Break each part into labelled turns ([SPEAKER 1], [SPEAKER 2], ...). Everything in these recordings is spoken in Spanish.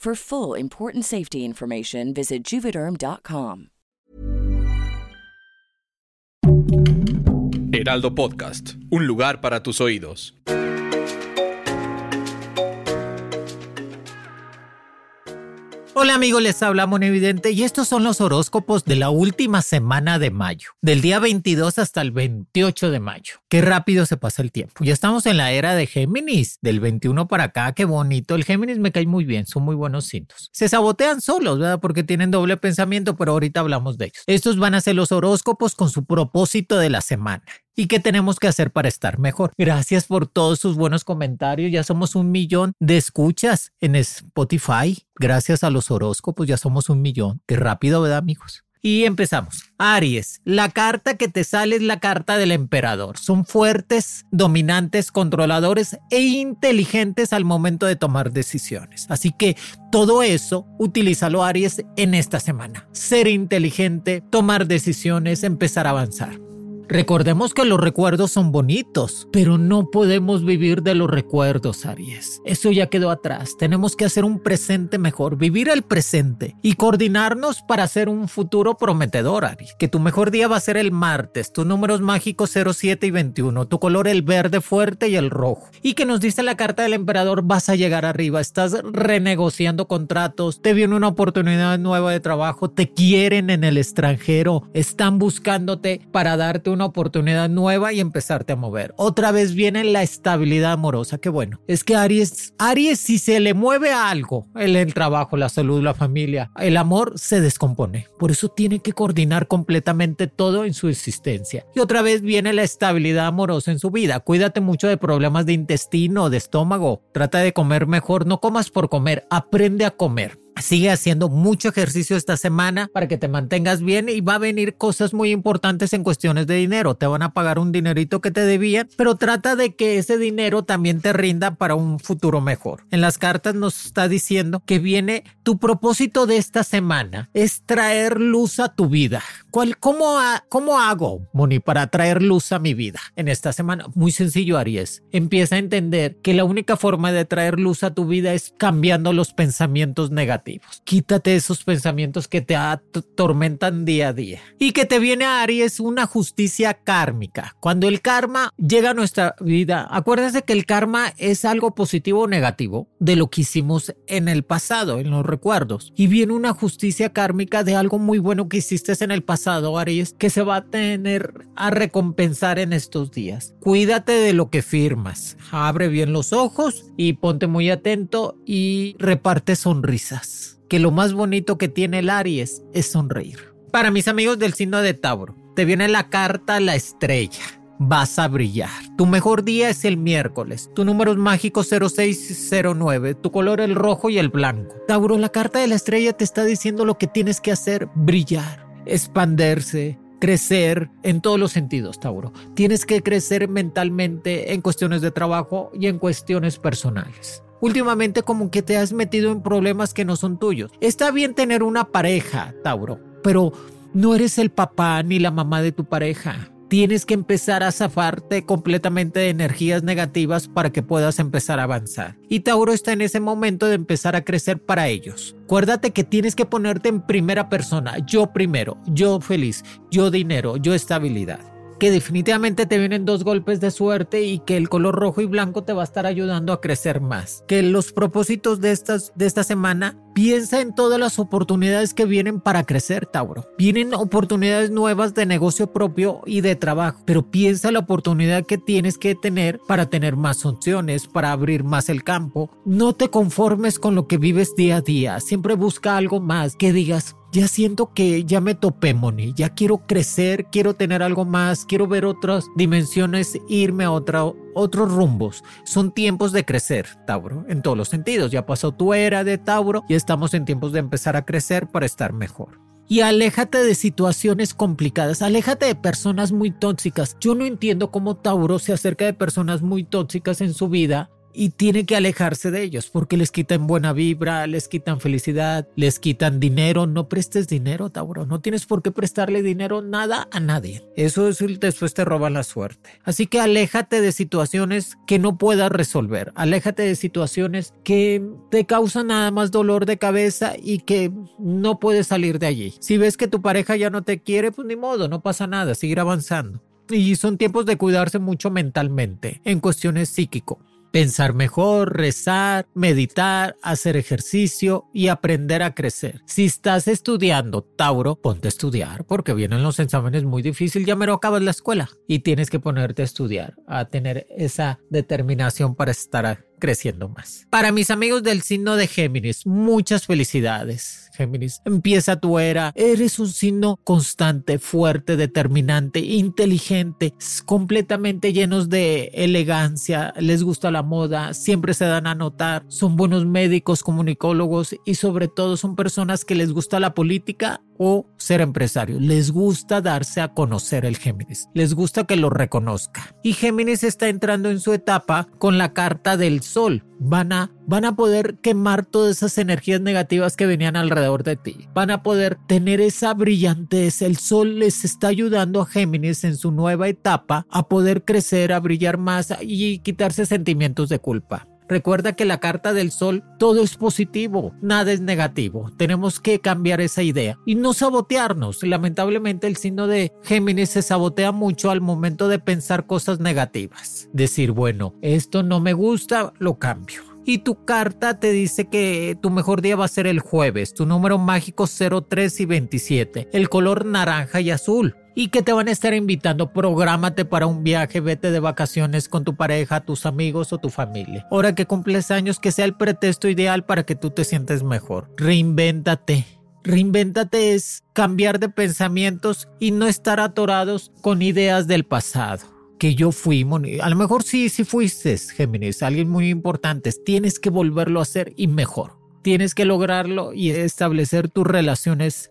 [SPEAKER 1] For full important safety information, visit juvederm.com.
[SPEAKER 2] Heraldo Podcast, un lugar para tus oídos.
[SPEAKER 3] Hola amigos, les habla Evidente y estos son los horóscopos de la última semana de mayo, del día 22 hasta el 28 de mayo. Qué rápido se pasa el tiempo. Ya estamos en la era de Géminis, del 21 para acá, qué bonito. El Géminis me cae muy bien, son muy buenos cintos. Se sabotean solos, ¿verdad? Porque tienen doble pensamiento, pero ahorita hablamos de ellos. Estos van a ser los horóscopos con su propósito de la semana y qué tenemos que hacer para estar mejor. Gracias por todos sus buenos comentarios. Ya somos un millón de escuchas en Spotify. Gracias a los horóscopos ya somos un millón. Qué rápido, ¿verdad, amigos? Y empezamos. Aries, la carta que te sale es la carta del emperador. Son fuertes, dominantes, controladores e inteligentes al momento de tomar decisiones. Así que todo eso, utilízalo Aries en esta semana. Ser inteligente, tomar decisiones, empezar a avanzar. Recordemos que los recuerdos son bonitos, pero no podemos vivir de los recuerdos, Aries. Eso ya quedó atrás. Tenemos que hacer un presente mejor, vivir el presente y coordinarnos para hacer un futuro prometedor, Aries. Que tu mejor día va a ser el martes, tus números mágicos 07 y 21, tu color el verde fuerte y el rojo. Y que nos dice la carta del emperador, vas a llegar arriba, estás renegociando contratos, te viene una oportunidad nueva de trabajo, te quieren en el extranjero, están buscándote para darte una oportunidad nueva y empezarte a mover. Otra vez viene la estabilidad amorosa. Qué bueno. Es que Aries, Aries, si se le mueve algo, el, el trabajo, la salud, la familia, el amor se descompone. Por eso tiene que coordinar completamente todo en su existencia. Y otra vez viene la estabilidad amorosa en su vida. Cuídate mucho de problemas de intestino, de estómago. Trata de comer mejor. No comas por comer. Aprende a comer. Sigue haciendo mucho ejercicio esta semana para que te mantengas bien y va a venir cosas muy importantes en cuestiones de dinero. Te van a pagar un dinerito que te debían, pero trata de que ese dinero también te rinda para un futuro mejor. En las cartas nos está diciendo que viene tu propósito de esta semana es traer luz a tu vida. ¿Cuál, cómo, ¿Cómo hago, Moni, para traer luz a mi vida en esta semana? Muy sencillo, Aries. Empieza a entender que la única forma de traer luz a tu vida es cambiando los pensamientos negativos Quítate esos pensamientos que te atormentan día a día. Y que te viene a Aries una justicia kármica. Cuando el karma llega a nuestra vida, acuérdense que el karma es algo positivo o negativo de lo que hicimos en el pasado, en los recuerdos. Y viene una justicia kármica de algo muy bueno que hiciste en el pasado, Aries, que se va a tener a recompensar en estos días. Cuídate de lo que firmas. Abre bien los ojos y ponte muy atento y reparte sonrisas que lo más bonito que tiene el Aries es sonreír. Para mis amigos del signo de Tauro, te viene la carta la estrella. Vas a brillar. Tu mejor día es el miércoles. Tu número es mágico 0609. Tu color el rojo y el blanco. Tauro, la carta de la estrella te está diciendo lo que tienes que hacer. Brillar, expanderse, crecer en todos los sentidos, Tauro. Tienes que crecer mentalmente en cuestiones de trabajo y en cuestiones personales. Últimamente como que te has metido en problemas que no son tuyos. Está bien tener una pareja, Tauro, pero no eres el papá ni la mamá de tu pareja. Tienes que empezar a zafarte completamente de energías negativas para que puedas empezar a avanzar. Y Tauro está en ese momento de empezar a crecer para ellos. Acuérdate que tienes que ponerte en primera persona. Yo primero, yo feliz, yo dinero, yo estabilidad. Que definitivamente te vienen dos golpes de suerte y que el color rojo y blanco te va a estar ayudando a crecer más. Que los propósitos de, estas, de esta semana Piensa en todas las oportunidades que vienen para crecer, Tauro. Vienen oportunidades nuevas de negocio propio y de trabajo, pero piensa la oportunidad que tienes que tener para tener más opciones, para abrir más el campo. No te conformes con lo que vives día a día, siempre busca algo más que digas, ya siento que ya me topé, Moni. Ya quiero crecer, quiero tener algo más, quiero ver otras dimensiones, irme a otra, otros rumbos. Son tiempos de crecer, Tauro, en todos los sentidos. Ya pasó tu era de Tauro y estamos en tiempos de empezar a crecer para estar mejor y aléjate de situaciones complicadas, aléjate de personas muy tóxicas. Yo no entiendo cómo Tauro se acerca de personas muy tóxicas en su vida y tiene que alejarse de ellos porque les quitan buena vibra, les quitan felicidad, les quitan dinero. No prestes dinero, Tauro. No tienes por qué prestarle dinero nada a nadie. Eso es después te roban la suerte. Así que aléjate de situaciones que no puedas resolver. Aléjate de situaciones que te causan nada más dolor de cabeza y que no puedes salir de allí. Si ves que tu pareja ya no te quiere, pues ni modo, no pasa nada, seguir avanzando. Y son tiempos de cuidarse mucho mentalmente, en cuestiones psíquico pensar mejor, rezar, meditar, hacer ejercicio y aprender a crecer. Si estás estudiando Tauro, ponte a estudiar porque vienen los exámenes muy difíciles, ya mero acabas la escuela y tienes que ponerte a estudiar, a tener esa determinación para estar creciendo más. Para mis amigos del signo de Géminis, muchas felicidades. Géminis, empieza tu era. Eres un signo constante, fuerte, determinante, inteligente, completamente llenos de elegancia, les gusta la moda, siempre se dan a notar, son buenos médicos, comunicólogos y sobre todo son personas que les gusta la política o ser empresario. Les gusta darse a conocer el Géminis. Les gusta que lo reconozca. Y Géminis está entrando en su etapa con la carta del sol. Van a, van a poder quemar todas esas energías negativas que venían alrededor de ti. Van a poder tener esa brillantez. El sol les está ayudando a Géminis en su nueva etapa a poder crecer, a brillar más y quitarse sentimientos de culpa. Recuerda que la carta del sol, todo es positivo, nada es negativo. Tenemos que cambiar esa idea y no sabotearnos. Lamentablemente el signo de Géminis se sabotea mucho al momento de pensar cosas negativas. Decir, bueno, esto no me gusta, lo cambio y tu carta te dice que tu mejor día va a ser el jueves, tu número mágico 03 y 27, el color naranja y azul y que te van a estar invitando. Prográmate para un viaje, vete de vacaciones con tu pareja, tus amigos o tu familia. Ahora que cumples años, que sea el pretexto ideal para que tú te sientes mejor. Reinvéntate. Reinvéntate es cambiar de pensamientos y no estar atorados con ideas del pasado. Que yo fui, a lo mejor sí, sí fuiste, Géminis, alguien muy importante. Tienes que volverlo a hacer y mejor. Tienes que lograrlo y establecer tus relaciones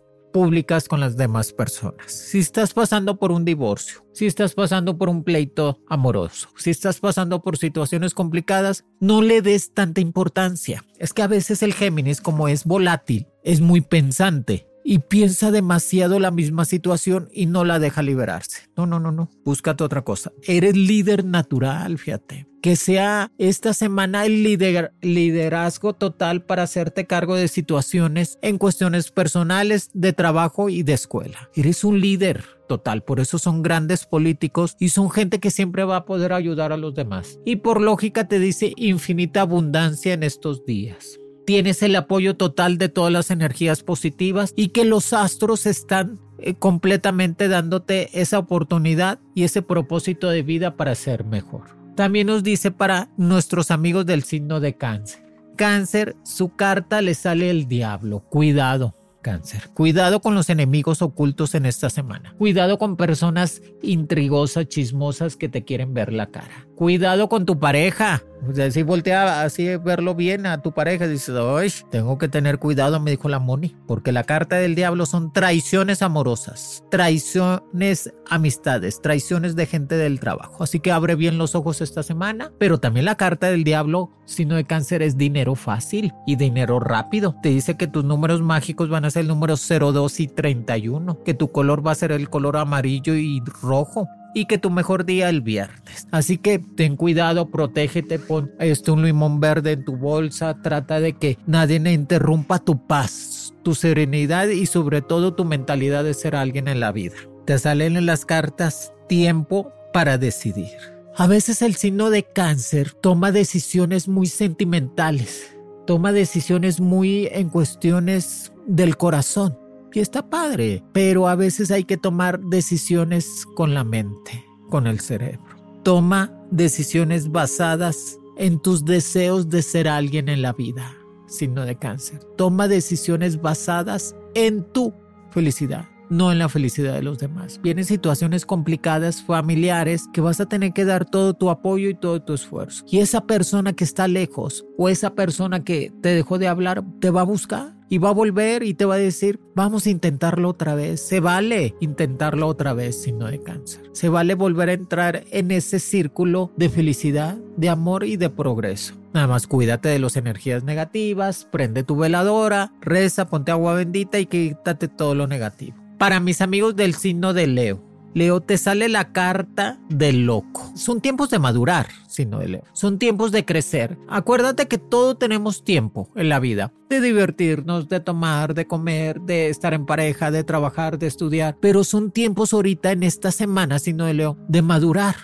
[SPEAKER 3] con las demás personas. Si estás pasando por un divorcio, si estás pasando por un pleito amoroso, si estás pasando por situaciones complicadas, no le des tanta importancia. Es que a veces el Géminis, como es volátil, es muy pensante y piensa demasiado la misma situación y no la deja liberarse. No, no, no, no. Búscate otra cosa. Eres líder natural, fíjate que sea esta semana el liderazgo total para hacerte cargo de situaciones en cuestiones personales, de trabajo y de escuela. Eres un líder total, por eso son grandes políticos y son gente que siempre va a poder ayudar a los demás. Y por lógica te dice infinita abundancia en estos días. Tienes el apoyo total de todas las energías positivas y que los astros están eh, completamente dándote esa oportunidad y ese propósito de vida para ser mejor. También nos dice para nuestros amigos del signo de cáncer. Cáncer, su carta le sale el diablo. Cuidado, cáncer. Cuidado con los enemigos ocultos en esta semana. Cuidado con personas intrigosas, chismosas que te quieren ver la cara. Cuidado con tu pareja. O sea, si voltea así verlo bien a tu pareja, dices, Oye, tengo que tener cuidado, me dijo la Moni, porque la carta del diablo son traiciones amorosas, traiciones amistades, traiciones de gente del trabajo. Así que abre bien los ojos esta semana, pero también la carta del diablo, no de cáncer, es dinero fácil y dinero rápido. Te dice que tus números mágicos van a ser el número 02 y 31, que tu color va a ser el color amarillo y rojo, y que tu mejor día el viernes. Así que ten cuidado, protégete, pon este un limón verde en tu bolsa, trata de que nadie interrumpa tu paz, tu serenidad y sobre todo tu mentalidad de ser alguien en la vida. Te salen en las cartas tiempo para decidir. A veces el signo de cáncer toma decisiones muy sentimentales, toma decisiones muy en cuestiones del corazón. Y está padre, pero a veces hay que tomar decisiones con la mente, con el cerebro. Toma decisiones basadas en tus deseos de ser alguien en la vida, signo de cáncer. Toma decisiones basadas en tu felicidad no en la felicidad de los demás. Vienen situaciones complicadas, familiares, que vas a tener que dar todo tu apoyo y todo tu esfuerzo. Y esa persona que está lejos o esa persona que te dejó de hablar, te va a buscar y va a volver y te va a decir, vamos a intentarlo otra vez. Se vale intentarlo otra vez si no de cáncer. Se vale volver a entrar en ese círculo de felicidad, de amor y de progreso. Nada más cuídate de las energías negativas, prende tu veladora, reza, ponte agua bendita y quítate todo lo negativo. Para mis amigos del signo de Leo, Leo, te sale la carta del loco. Son tiempos de madurar, signo de Leo. Son tiempos de crecer. Acuérdate que todo tenemos tiempo en la vida. De divertirnos, de tomar, de comer, de estar en pareja, de trabajar, de estudiar. Pero son tiempos ahorita en esta semana, signo de Leo, de madurar.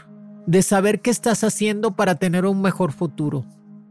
[SPEAKER 3] De saber qué estás haciendo para tener un mejor futuro.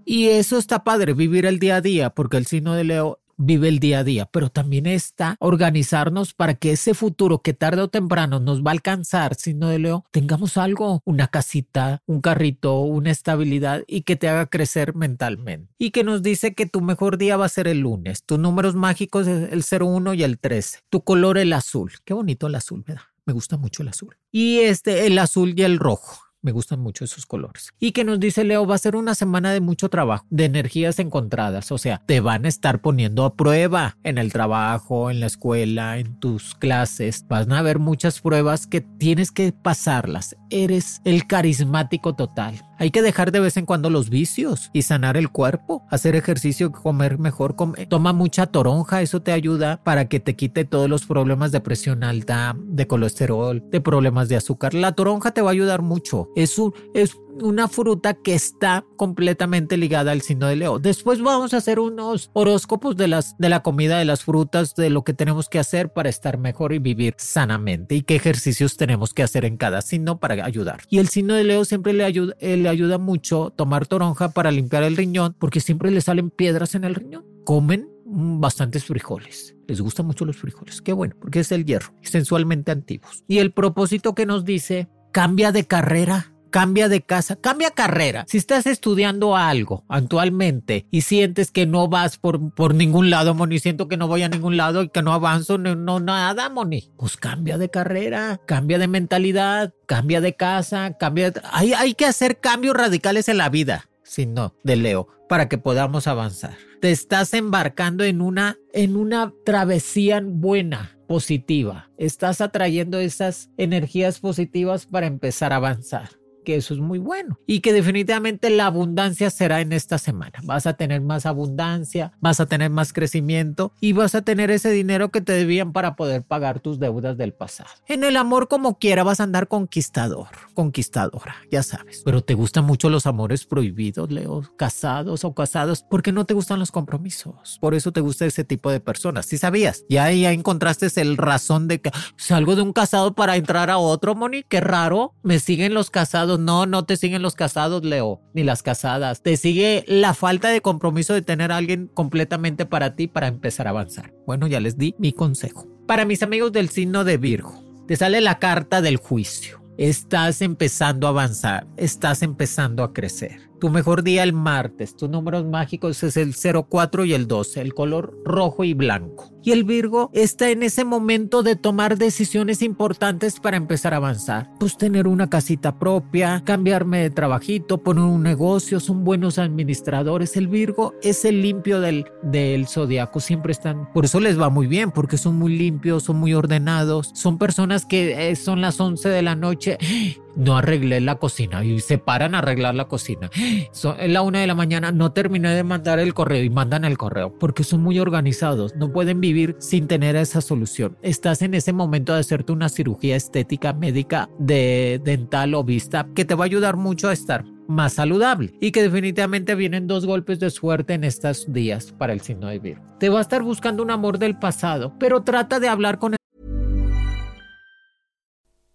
[SPEAKER 3] Y eso está padre, vivir el día a día, porque el signo de Leo vive el día a día, pero también está organizarnos para que ese futuro que tarde o temprano nos va a alcanzar, si no de Leo, tengamos algo, una casita, un carrito, una estabilidad y que te haga crecer mentalmente. Y que nos dice que tu mejor día va a ser el lunes. Tus números mágicos es el 01 y el 13. Tu color el azul. Qué bonito el azul, ¿verdad? Me gusta mucho el azul. Y este, el azul y el rojo. Me gustan mucho esos colores. Y que nos dice Leo, va a ser una semana de mucho trabajo, de energías encontradas. O sea, te van a estar poniendo a prueba en el trabajo, en la escuela, en tus clases. Van a haber muchas pruebas que tienes que pasarlas. Eres el carismático total. Hay que dejar de vez en cuando los vicios y sanar el cuerpo, hacer ejercicio, comer mejor, toma mucha toronja, eso te ayuda para que te quite todos los problemas de presión alta, de colesterol, de problemas de azúcar. La toronja te va a ayudar mucho. Es, es una fruta que está completamente ligada al signo de Leo. Después vamos a hacer unos horóscopos de las de la comida, de las frutas, de lo que tenemos que hacer para estar mejor y vivir sanamente y qué ejercicios tenemos que hacer en cada signo para ayudar. Y el signo de Leo siempre le ayuda, eh, le ayuda mucho tomar toronja para limpiar el riñón porque siempre le salen piedras en el riñón. Comen bastantes frijoles. Les gustan mucho los frijoles. Qué bueno, porque es el hierro, sensualmente antiguos. Y el propósito que nos dice, cambia de carrera cambia de casa, cambia carrera. Si estás estudiando algo actualmente y sientes que no vas por, por ningún lado, Moni, siento que no voy a ningún lado y que no avanzo, no, no nada, Moni, pues cambia de carrera, cambia de mentalidad, cambia de casa, cambia Hay, hay que hacer cambios radicales en la vida, si no, de Leo, para que podamos avanzar. Te estás embarcando en una, en una travesía buena, positiva. Estás atrayendo esas energías positivas para empezar a avanzar que eso es muy bueno y que definitivamente la abundancia será en esta semana. Vas a tener más abundancia, vas a tener más crecimiento y vas a tener ese dinero que te debían para poder pagar tus deudas del pasado. En el amor como quiera vas a andar conquistador, conquistadora, ya sabes. Pero te gustan mucho los amores prohibidos, Leo, casados o casados, porque no te gustan los compromisos. Por eso te gusta ese tipo de personas. Si sabías, ya ahí encontraste el razón de que salgo de un casado para entrar a otro, Moni, qué raro. Me siguen los casados no, no te siguen los casados, Leo, ni las casadas. Te sigue la falta de compromiso de tener alguien completamente para ti para empezar a avanzar. Bueno, ya les di mi consejo. Para mis amigos del signo de Virgo, te sale la carta del juicio. Estás empezando a avanzar, estás empezando a crecer. Tu mejor día el martes, tus números mágicos es el 04 y el 12, el color rojo y blanco. Y el Virgo está en ese momento de tomar decisiones importantes para empezar a avanzar. Pues tener una casita propia, cambiarme de trabajito, poner un negocio, son buenos administradores. El Virgo es el limpio del, del zodiaco, siempre están, por eso les va muy bien, porque son muy limpios, son muy ordenados, son personas que eh, son las 11 de la noche no arreglé la cocina y se paran a arreglar la cocina. Son, la una de la mañana, no terminé de mandar el correo y mandan el correo porque son muy organizados, no pueden vivir sin tener esa solución. Estás en ese momento de hacerte una cirugía estética médica de dental o vista que te va a ayudar mucho a estar más saludable y que definitivamente vienen dos golpes de suerte en estos días para el signo de Virgo. Te va a estar buscando un amor del pasado, pero trata de hablar con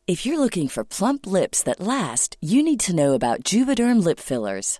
[SPEAKER 1] If you're looking for plump lips that last, you need to know about Juvederm lip fillers.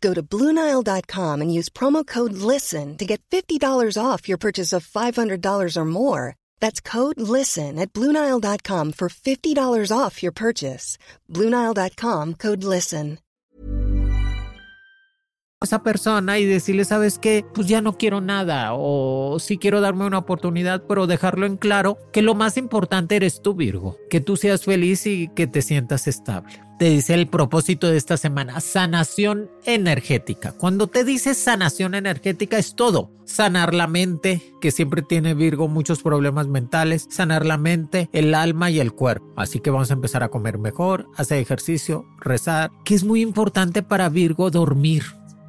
[SPEAKER 4] Go to Bluenile.com and use promo code LISTEN to get $50 off your purchase of $500 or more. That's code LISTEN at Bluenile.com for $50 off your purchase. Bluenile.com code LISTEN.
[SPEAKER 3] esa persona y decirle, ¿sabes qué? Pues ya no quiero nada o sí quiero darme una oportunidad, pero dejarlo en claro que lo más importante eres tú, Virgo, que tú seas feliz y que te sientas estable. Te dice el propósito de esta semana, sanación energética. Cuando te dice sanación energética es todo. Sanar la mente, que siempre tiene Virgo muchos problemas mentales, sanar la mente, el alma y el cuerpo. Así que vamos a empezar a comer mejor, hacer ejercicio, rezar, que es muy importante para Virgo dormir.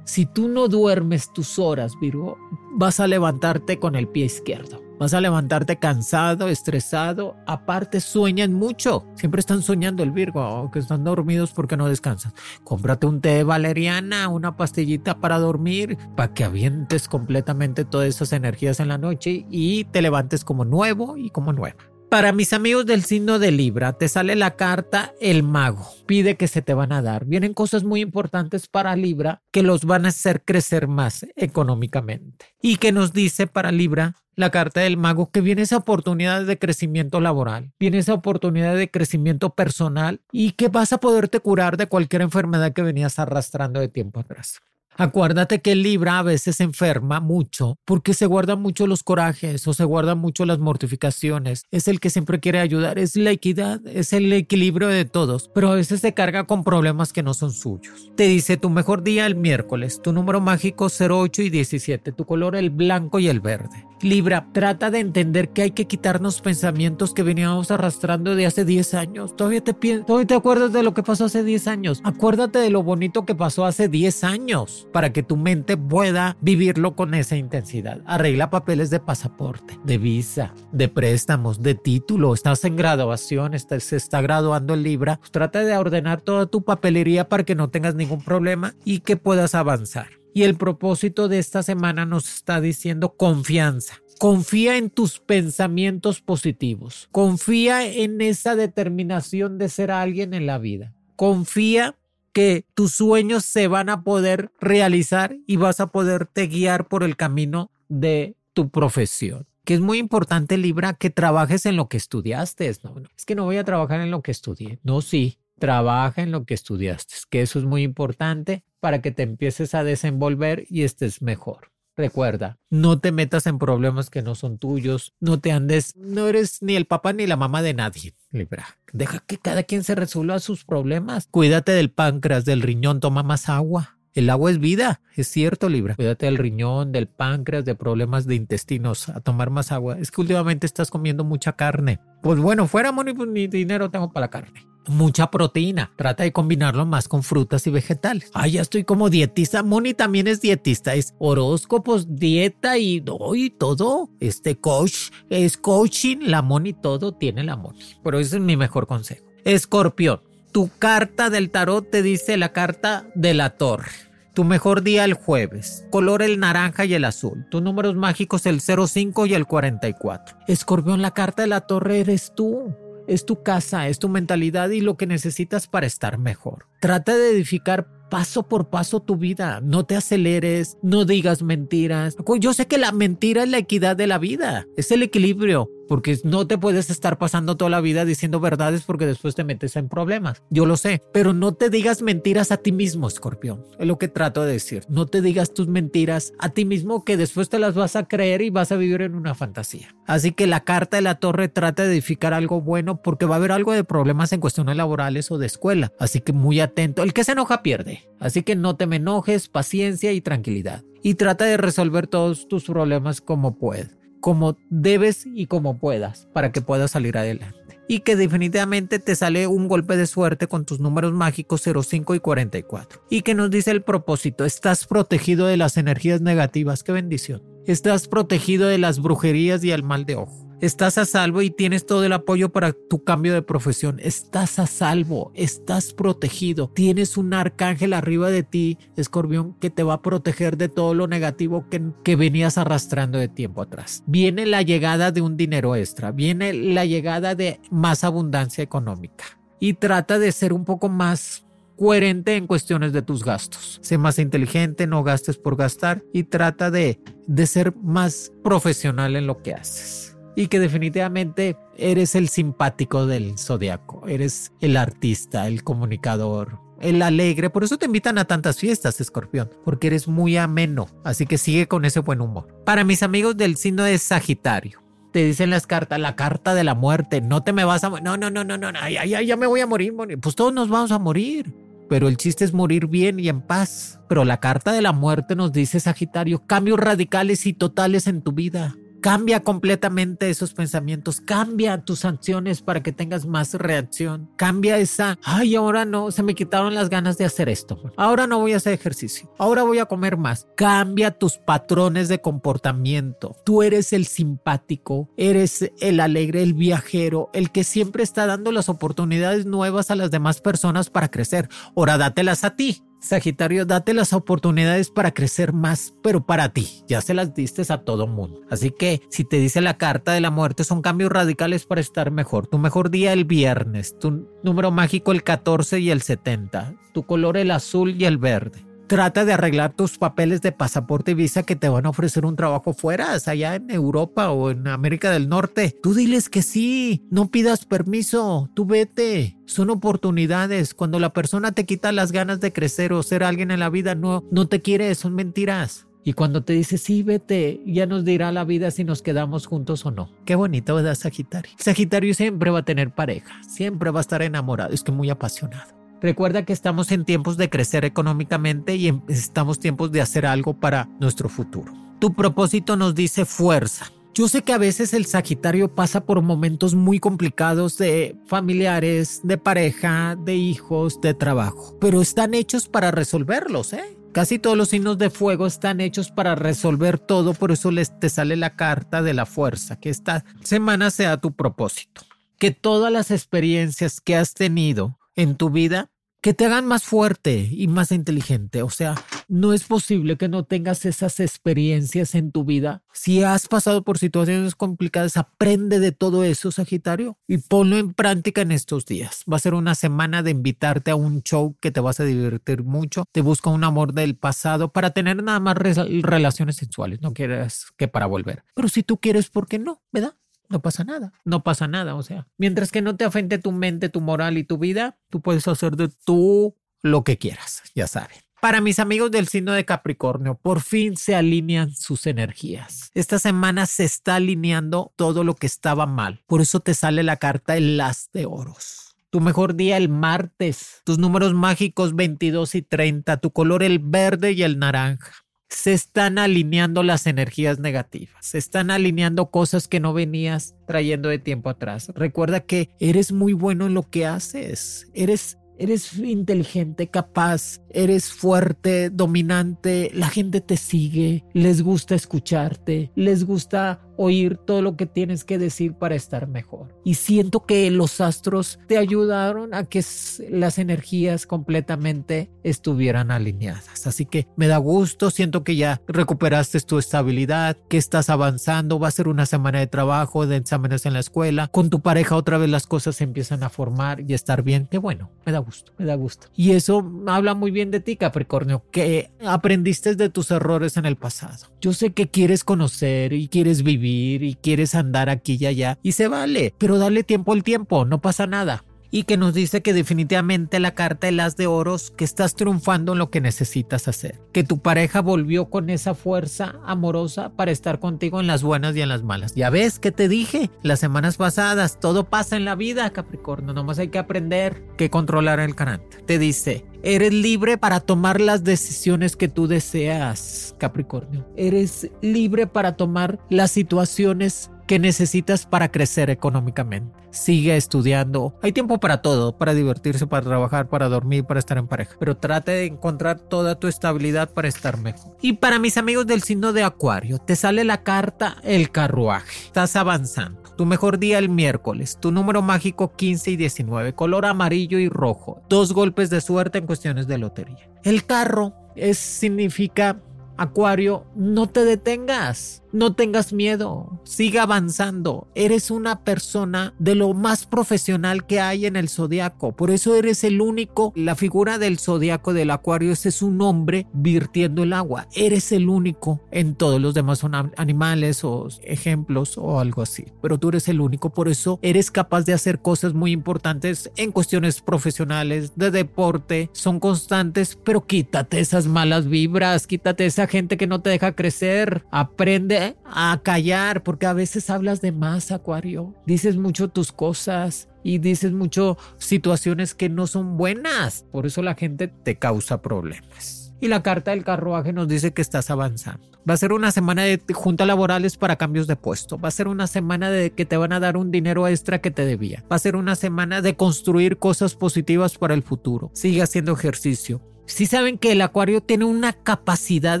[SPEAKER 3] Si tú no duermes tus horas, Virgo, vas a levantarte con el pie izquierdo. Vas a levantarte cansado, estresado. Aparte, sueñan mucho. Siempre están soñando el Virgo, que están dormidos porque no descansan. Cómprate un té de valeriana, una pastillita para dormir, para que avientes completamente todas esas energías en la noche y te levantes como nuevo y como nueva. Para mis amigos del signo de Libra, te sale la carta El Mago. Pide que se te van a dar. Vienen cosas muy importantes para Libra que los van a hacer crecer más económicamente. Y que nos dice para Libra la carta del mago que viene esa oportunidad de crecimiento laboral, viene esa oportunidad de crecimiento personal y que vas a poderte curar de cualquier enfermedad que venías arrastrando de tiempo atrás. Acuérdate que Libra a veces enferma mucho porque se guardan mucho los corajes o se guardan mucho las mortificaciones. Es el que siempre quiere ayudar, es la equidad, es el equilibrio de todos, pero a veces se carga con problemas que no son suyos. Te dice tu mejor día el miércoles, tu número mágico 08 y 17, tu color el blanco y el verde. Libra, trata de entender que hay que quitarnos pensamientos que veníamos arrastrando de hace 10 años. ¿Todavía te, ¿Todavía te acuerdas de lo que pasó hace 10 años? Acuérdate de lo bonito que pasó hace 10 años para que tu mente pueda vivirlo con esa intensidad. Arregla papeles de pasaporte, de visa, de préstamos, de título. Estás en graduación, se está graduando el Libra. Pues trata de ordenar toda tu papelería para que no tengas ningún problema y que puedas avanzar. Y el propósito de esta semana nos está diciendo confianza. Confía en tus pensamientos positivos. Confía en esa determinación de ser alguien en la vida. Confía que tus sueños se van a poder realizar y vas a poderte guiar por el camino de tu profesión. Que es muy importante, Libra, que trabajes en lo que estudiaste. No, no, es que no voy a trabajar en lo que estudié. No, sí, trabaja en lo que estudiaste, que eso es muy importante para que te empieces a desenvolver y estés mejor. Recuerda, no te metas en problemas que no son tuyos, no te andes, no eres ni el papá ni la mamá de nadie, Libra. Deja que cada quien se resuelva sus problemas. Cuídate del páncreas, del riñón, toma más agua. El agua es vida, es cierto, Libra. Cuídate del riñón, del páncreas, de problemas de intestinos, a tomar más agua. Es que últimamente estás comiendo mucha carne. Pues bueno, fuera, Moni, pues ni dinero tengo para la carne mucha proteína. Trata de combinarlo más con frutas y vegetales. Ay, ya estoy como dietista. Moni también es dietista. Es horóscopos, dieta y, y todo. Este coach es coaching. La Moni todo tiene la Moni. Pero ese es mi mejor consejo. Escorpión. Tu carta del tarot te dice la carta de la torre. Tu mejor día el jueves. Color el naranja y el azul. Tus números mágicos el 05 y el 44. Escorpión, la carta de la torre eres tú es tu casa, es tu mentalidad y lo que necesitas para estar mejor. Trata de edificar paso por paso tu vida. No te aceleres, no digas mentiras. Yo sé que la mentira es la equidad de la vida, es el equilibrio porque no te puedes estar pasando toda la vida diciendo verdades porque después te metes en problemas. Yo lo sé, pero no te digas mentiras a ti mismo, escorpión. Es lo que trato de decir. No te digas tus mentiras a ti mismo que después te las vas a creer y vas a vivir en una fantasía. Así que la carta de la torre trata de edificar algo bueno porque va a haber algo de problemas en cuestiones laborales o de escuela. Así que muy atento. El que se enoja pierde. Así que no te me enojes, paciencia y tranquilidad. Y trata de resolver todos tus problemas como puedes como debes y como puedas para que puedas salir adelante. Y que definitivamente te sale un golpe de suerte con tus números mágicos 05 y 44. Y que nos dice el propósito, estás protegido de las energías negativas. Qué bendición. Estás protegido de las brujerías y el mal de ojo. Estás a salvo y tienes todo el apoyo para tu cambio de profesión. Estás a salvo, estás protegido. Tienes un arcángel arriba de ti, escorpión, que te va a proteger de todo lo negativo que, venías arrastrando de tiempo atrás. Viene la llegada de un dinero extra, viene la llegada de más abundancia económica. Y trata de ser un poco más coherente en cuestiones de tus gastos. Sé más inteligente, no gastes por gastar y trata de ser más profesional en lo que haces y que definitivamente eres el simpático del zodiaco, eres el artista, el comunicador, el alegre. Por eso te invitan a tantas fiestas, escorpión, porque eres muy ameno. Así que sigue con ese buen humor. Para mis amigos del signo de Sagitario. Te dicen las cartas, la carta de la muerte, no te me vas a... No, no, no, no, no, ya, ya, ya me voy a morir, morir. Pues todos nos vamos a morir. Pero el chiste es morir bien y en paz. Pero la carta de la muerte nos dice Sagitario, cambios radicales y totales en tu vida. Cambia completamente esos pensamientos, cambia tus sanciones para que tengas más reacción, cambia esa, ay, ahora no, se me quitaron las ganas de hacer esto, ahora no voy a hacer ejercicio, ahora voy a comer más. Cambia tus patrones de comportamiento. Tú eres el simpático, eres el alegre, el viajero, el que siempre está dando las oportunidades nuevas a las demás personas para crecer. Ahora dátelas a ti. Sagitario, date las oportunidades para crecer más, pero para ti, ya se las diste a todo mundo. Así que si te dice la carta de la muerte, son cambios radicales para estar mejor. Tu mejor día el viernes, tu número mágico el 14 y el 70, tu color el azul y el verde. Trata de arreglar tus papeles de pasaporte y visa que te van a ofrecer un trabajo fuera, allá en Europa o en América del Norte. Tú diles que sí, no pidas permiso, tú vete. Son oportunidades. Cuando la persona te quita las ganas de crecer o ser alguien en la vida, no, no te quiere, son mentiras. Y cuando te dice, sí, vete, ya nos dirá la vida si nos quedamos juntos o no. Qué bonito, ¿verdad, Sagitario? Sagitario siempre va a tener pareja, siempre va a estar enamorado, es que muy apasionado. Recuerda que estamos en tiempos de crecer económicamente y estamos tiempos de hacer algo para nuestro futuro. Tu propósito nos dice fuerza. Yo sé que a veces el Sagitario pasa por momentos muy complicados de familiares, de pareja, de hijos, de trabajo, pero están hechos para resolverlos, ¿eh? Casi todos los signos de fuego están hechos para resolver todo, por eso les te sale la carta de la fuerza, que esta semana sea tu propósito. Que todas las experiencias que has tenido en tu vida que te hagan más fuerte y más inteligente. O sea, no es posible que no tengas esas experiencias en tu vida. Si has pasado por situaciones complicadas, aprende de todo eso, Sagitario, y ponlo en práctica en estos días. Va a ser una semana de invitarte a un show que te vas a divertir mucho. Te busca un amor del pasado para tener nada más relaciones sexuales. No quieres que para volver. Pero si tú quieres, ¿por qué no? ¿Verdad? No pasa nada, no pasa nada, o sea, mientras que no te afecte tu mente, tu moral y tu vida, tú puedes hacer de tú lo que quieras, ya sabes. Para mis amigos del signo de Capricornio, por fin se alinean sus energías. Esta semana se está alineando todo lo que estaba mal. Por eso te sale la carta el las de oros. Tu mejor día el martes. Tus números mágicos 22 y 30. Tu color el verde y el naranja se están alineando las energías negativas, se están alineando cosas que no venías trayendo de tiempo atrás. Recuerda que eres muy bueno en lo que haces, eres eres inteligente, capaz, eres fuerte, dominante, la gente te sigue, les gusta escucharte, les gusta oír todo lo que tienes que decir para estar mejor. Y siento que los astros te ayudaron a que las energías completamente estuvieran alineadas. Así que me da gusto, siento que ya recuperaste tu estabilidad, que estás avanzando, va a ser una semana de trabajo, de exámenes en la escuela, con tu pareja otra vez las cosas se empiezan a formar y estar bien. Qué bueno, me da gusto, me da gusto. Y eso habla muy bien de ti, Capricornio, que aprendiste de tus errores en el pasado. Yo sé que quieres conocer y quieres vivir y quieres andar aquí y allá y se vale, pero dale tiempo al tiempo, no pasa nada y que nos dice que definitivamente la carta de las de oros, que estás triunfando en lo que necesitas hacer, que tu pareja volvió con esa fuerza amorosa para estar contigo en las buenas y en las malas. Ya ves que te dije las semanas pasadas, todo pasa en la vida, Capricornio, nomás hay que aprender que controlar el carácter. Te dice, Eres libre para tomar las decisiones que tú deseas, Capricornio. Eres libre para tomar las situaciones que necesitas para crecer económicamente. Sigue estudiando. Hay tiempo para todo, para divertirse, para trabajar, para dormir, para estar en pareja. Pero trate de encontrar toda tu estabilidad para estar mejor. Y para mis amigos del signo de Acuario, te sale la carta el carruaje. Estás avanzando. Tu mejor día el miércoles. Tu número mágico 15 y 19. Color amarillo y rojo. Dos golpes de suerte en cuestiones de lotería. El carro es, significa Acuario, no te detengas, no tengas miedo, siga avanzando. Eres una persona de lo más profesional que hay en el zodiaco, por eso eres el único. La figura del zodiaco del Acuario es un hombre virtiendo el agua. Eres el único. En todos los demás son animales o ejemplos o algo así, pero tú eres el único. Por eso eres capaz de hacer cosas muy importantes en cuestiones profesionales, de deporte, son constantes, pero quítate esas malas vibras, quítate esa gente que no te deja crecer. Aprende a callar porque a veces hablas de más, Acuario. Dices mucho tus cosas y dices mucho situaciones que no son buenas. Por eso la gente te causa problemas. Y la carta del carruaje nos dice que estás avanzando. Va a ser una semana de junta laborales para cambios de puesto. Va a ser una semana de que te van a dar un dinero extra que te debía. Va a ser una semana de construir cosas positivas para el futuro. Sigue haciendo ejercicio si saben que el acuario tiene una capacidad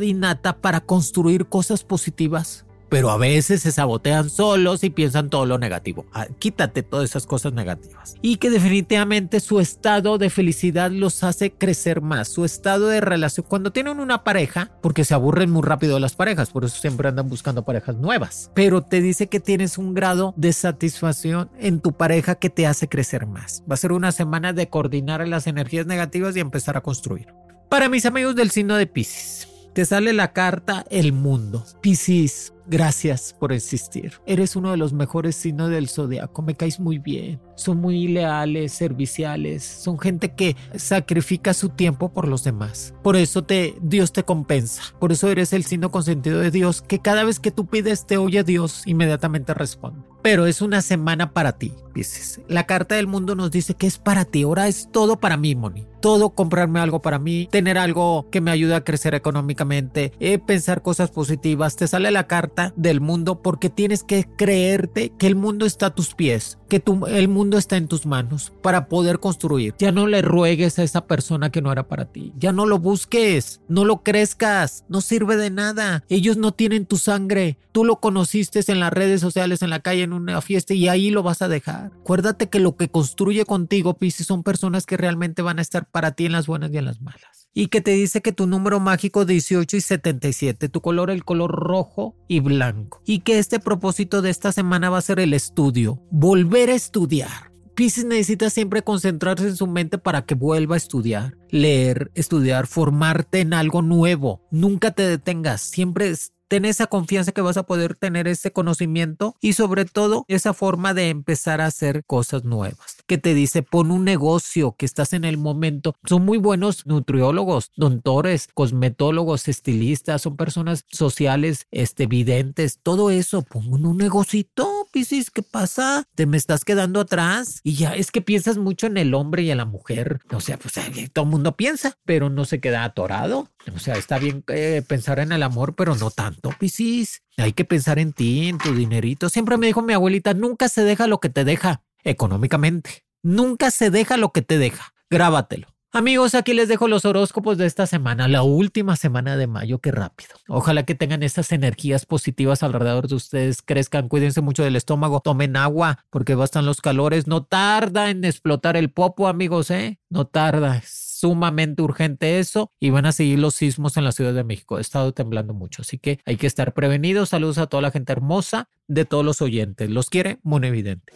[SPEAKER 3] innata para construir cosas positivas, pero a veces se sabotean solos y piensan todo lo negativo. Ah, quítate todas esas cosas negativas. Y que definitivamente su estado de felicidad los hace crecer más. Su estado de relación. Cuando tienen una pareja, porque se aburren muy rápido las parejas, por eso siempre andan buscando parejas nuevas. Pero te dice que tienes un grado de satisfacción en tu pareja que te hace crecer más. Va a ser una semana de coordinar las energías negativas y empezar a construir. Para mis amigos del signo de Pisces, te sale la carta El Mundo. Pisces, Gracias por existir. Eres uno de los mejores signos del zodiaco. Me caes muy bien. Son muy leales, serviciales. Son gente que sacrifica su tiempo por los demás. Por eso te, Dios te compensa. Por eso eres el signo consentido de Dios, que cada vez que tú pides te oye Dios, inmediatamente responde. Pero es una semana para ti, dices. La carta del mundo nos dice que es para ti. Ahora es todo para mí, Moni. Todo comprarme algo para mí, tener algo que me ayude a crecer económicamente, eh, pensar cosas positivas. Te sale la carta del mundo porque tienes que creerte que el mundo está a tus pies, que el mundo está en tus manos para poder construir. Ya no le ruegues a esa persona que no era para ti. Ya no lo busques, no lo crezcas, no sirve de nada. Ellos no tienen tu sangre. Tú lo conociste en las redes sociales, en la calle, en una fiesta y ahí lo vas a dejar. Acuérdate que lo que construye contigo, Pisces, son personas que realmente van a estar para ti en las buenas y en las malas y que te dice que tu número mágico 18 y 77, tu color el color rojo y blanco y que este propósito de esta semana va a ser el estudio, volver a estudiar. Pisces necesita siempre concentrarse en su mente para que vuelva a estudiar, leer, estudiar, formarte en algo nuevo. Nunca te detengas, siempre ten esa confianza que vas a poder tener ese conocimiento y sobre todo esa forma de empezar a hacer cosas nuevas. Que te dice, pon un negocio que estás en el momento. Son muy buenos nutriólogos, dontores, cosmetólogos, estilistas, son personas sociales, este, videntes, todo eso. Pon un negocito, Piscis, ¿qué pasa? Te me estás quedando atrás y ya es que piensas mucho en el hombre y en la mujer. O sea, pues todo el mundo piensa, pero no se queda atorado. O sea, está bien eh, pensar en el amor, pero no tanto, Piscis. Hay que pensar en ti, en tu dinerito. Siempre me dijo mi abuelita, nunca se deja lo que te deja económicamente. Nunca se deja lo que te deja. Grábatelo. Amigos, aquí les dejo los horóscopos de esta semana, la última semana de mayo, qué rápido. Ojalá que tengan estas energías positivas alrededor de ustedes, crezcan, cuídense mucho del estómago, tomen agua porque bastan los calores, no tarda en explotar el popo, amigos, ¿eh? No tarda, sumamente urgente eso y van a seguir los sismos en la Ciudad de México. He estado temblando mucho, así que hay que estar prevenidos. Saludos a toda la gente hermosa de todos los oyentes. Los quiere, muy evidente.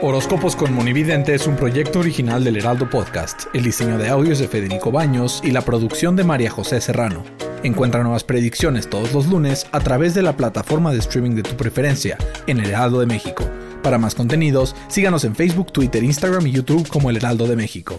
[SPEAKER 2] Horóscopos con Monividente es un proyecto original del Heraldo Podcast. El diseño de audios de Federico Baños y la producción de María José Serrano. Encuentra nuevas predicciones todos los lunes a través de la plataforma de streaming de tu preferencia en El Heraldo de México. Para más contenidos, síganos en Facebook, Twitter, Instagram y YouTube como El Heraldo de México.